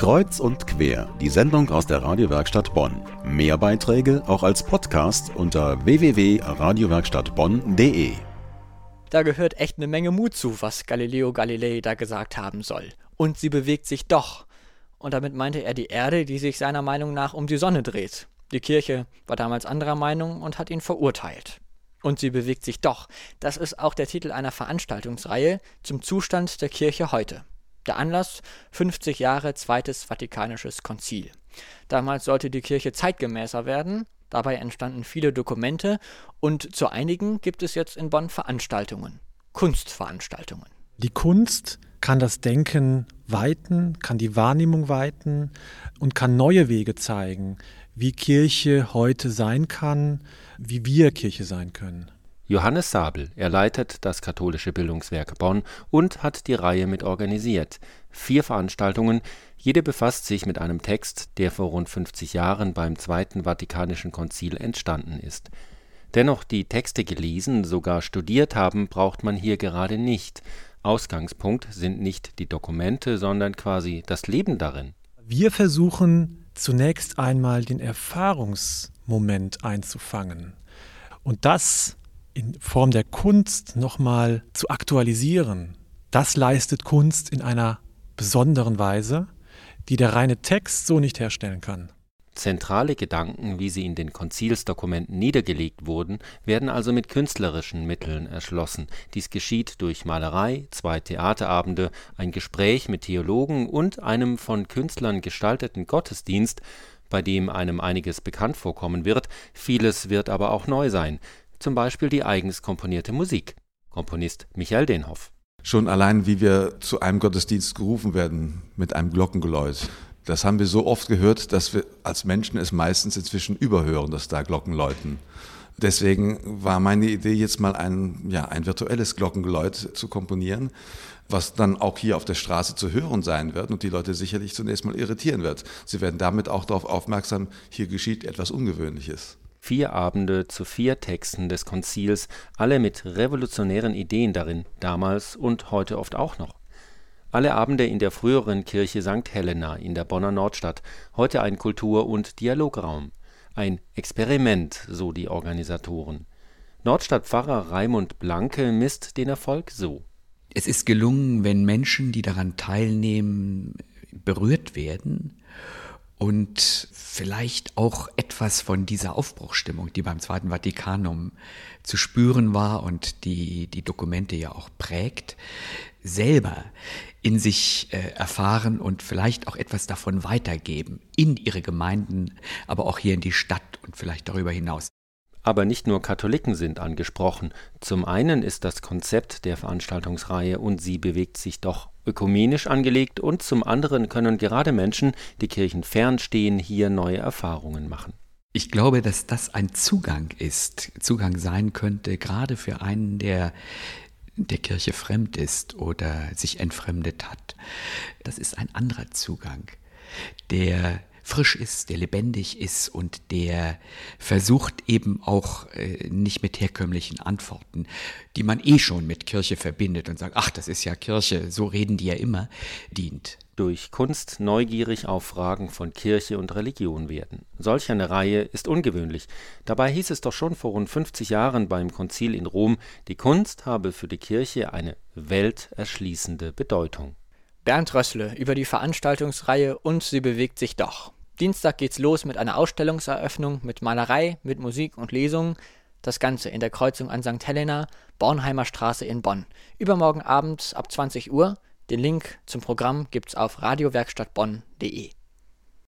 Kreuz und quer, die Sendung aus der Radiowerkstatt Bonn. Mehr Beiträge auch als Podcast unter www.radiowerkstattbonn.de. Da gehört echt eine Menge Mut zu, was Galileo Galilei da gesagt haben soll. Und sie bewegt sich doch. Und damit meinte er die Erde, die sich seiner Meinung nach um die Sonne dreht. Die Kirche war damals anderer Meinung und hat ihn verurteilt. Und sie bewegt sich doch. Das ist auch der Titel einer Veranstaltungsreihe zum Zustand der Kirche heute. Der Anlass 50 Jahre Zweites Vatikanisches Konzil. Damals sollte die Kirche zeitgemäßer werden, dabei entstanden viele Dokumente und zu einigen gibt es jetzt in Bonn Veranstaltungen, Kunstveranstaltungen. Die Kunst kann das Denken weiten, kann die Wahrnehmung weiten und kann neue Wege zeigen, wie Kirche heute sein kann, wie wir Kirche sein können. Johannes Sabel, er leitet das katholische Bildungswerk Bonn und hat die Reihe mit organisiert. Vier Veranstaltungen, jede befasst sich mit einem Text, der vor rund 50 Jahren beim Zweiten Vatikanischen Konzil entstanden ist. Dennoch die Texte gelesen, sogar studiert haben, braucht man hier gerade nicht. Ausgangspunkt sind nicht die Dokumente, sondern quasi das Leben darin. Wir versuchen zunächst einmal den Erfahrungsmoment einzufangen. Und das in Form der Kunst nochmal zu aktualisieren, das leistet Kunst in einer besonderen Weise, die der reine Text so nicht herstellen kann. Zentrale Gedanken, wie sie in den Konzilsdokumenten niedergelegt wurden, werden also mit künstlerischen Mitteln erschlossen. Dies geschieht durch Malerei, zwei Theaterabende, ein Gespräch mit Theologen und einem von Künstlern gestalteten Gottesdienst, bei dem einem einiges bekannt vorkommen wird, vieles wird aber auch neu sein zum Beispiel die eigens komponierte Musik. Komponist Michael Denhoff. Schon allein, wie wir zu einem Gottesdienst gerufen werden mit einem Glockengeläut. Das haben wir so oft gehört, dass wir als Menschen es meistens inzwischen überhören, dass da Glocken läuten. Deswegen war meine Idee, jetzt mal ein, ja, ein virtuelles Glockengeläut zu komponieren, was dann auch hier auf der Straße zu hören sein wird und die Leute sicherlich zunächst mal irritieren wird. Sie werden damit auch darauf aufmerksam, hier geschieht etwas Ungewöhnliches. Vier Abende zu vier Texten des Konzils, alle mit revolutionären Ideen darin, damals und heute oft auch noch. Alle Abende in der früheren Kirche St. Helena in der Bonner Nordstadt, heute ein Kultur- und Dialograum. Ein Experiment, so die Organisatoren. Nordstadtpfarrer Raimund Blanke misst den Erfolg so. Es ist gelungen, wenn Menschen, die daran teilnehmen, berührt werden und vielleicht auch etwas von dieser Aufbruchstimmung, die beim Zweiten Vatikanum zu spüren war und die die Dokumente ja auch prägt, selber in sich äh, erfahren und vielleicht auch etwas davon weitergeben in ihre Gemeinden, aber auch hier in die Stadt und vielleicht darüber hinaus. Aber nicht nur Katholiken sind angesprochen. Zum einen ist das Konzept der Veranstaltungsreihe und sie bewegt sich doch ökumenisch angelegt und zum anderen können gerade Menschen, die Kirchen fernstehen, hier neue Erfahrungen machen. Ich glaube, dass das ein Zugang ist, Zugang sein könnte, gerade für einen, der der Kirche fremd ist oder sich entfremdet hat. Das ist ein anderer Zugang, der frisch ist, der lebendig ist und der versucht eben auch äh, nicht mit herkömmlichen Antworten, die man eh schon mit Kirche verbindet und sagt, ach, das ist ja Kirche, so reden die ja immer, dient. Durch Kunst neugierig auf Fragen von Kirche und Religion werden. Solch eine Reihe ist ungewöhnlich. Dabei hieß es doch schon vor rund 50 Jahren beim Konzil in Rom, die Kunst habe für die Kirche eine welterschließende Bedeutung. Bernd Rössle über die Veranstaltungsreihe und sie bewegt sich doch. Dienstag geht's los mit einer Ausstellungseröffnung mit Malerei, mit Musik und Lesungen. Das Ganze in der Kreuzung an St. Helena, Bornheimer Straße in Bonn. Übermorgen Abend ab 20 Uhr. Den Link zum Programm gibt's auf radiowerkstattbonn.de.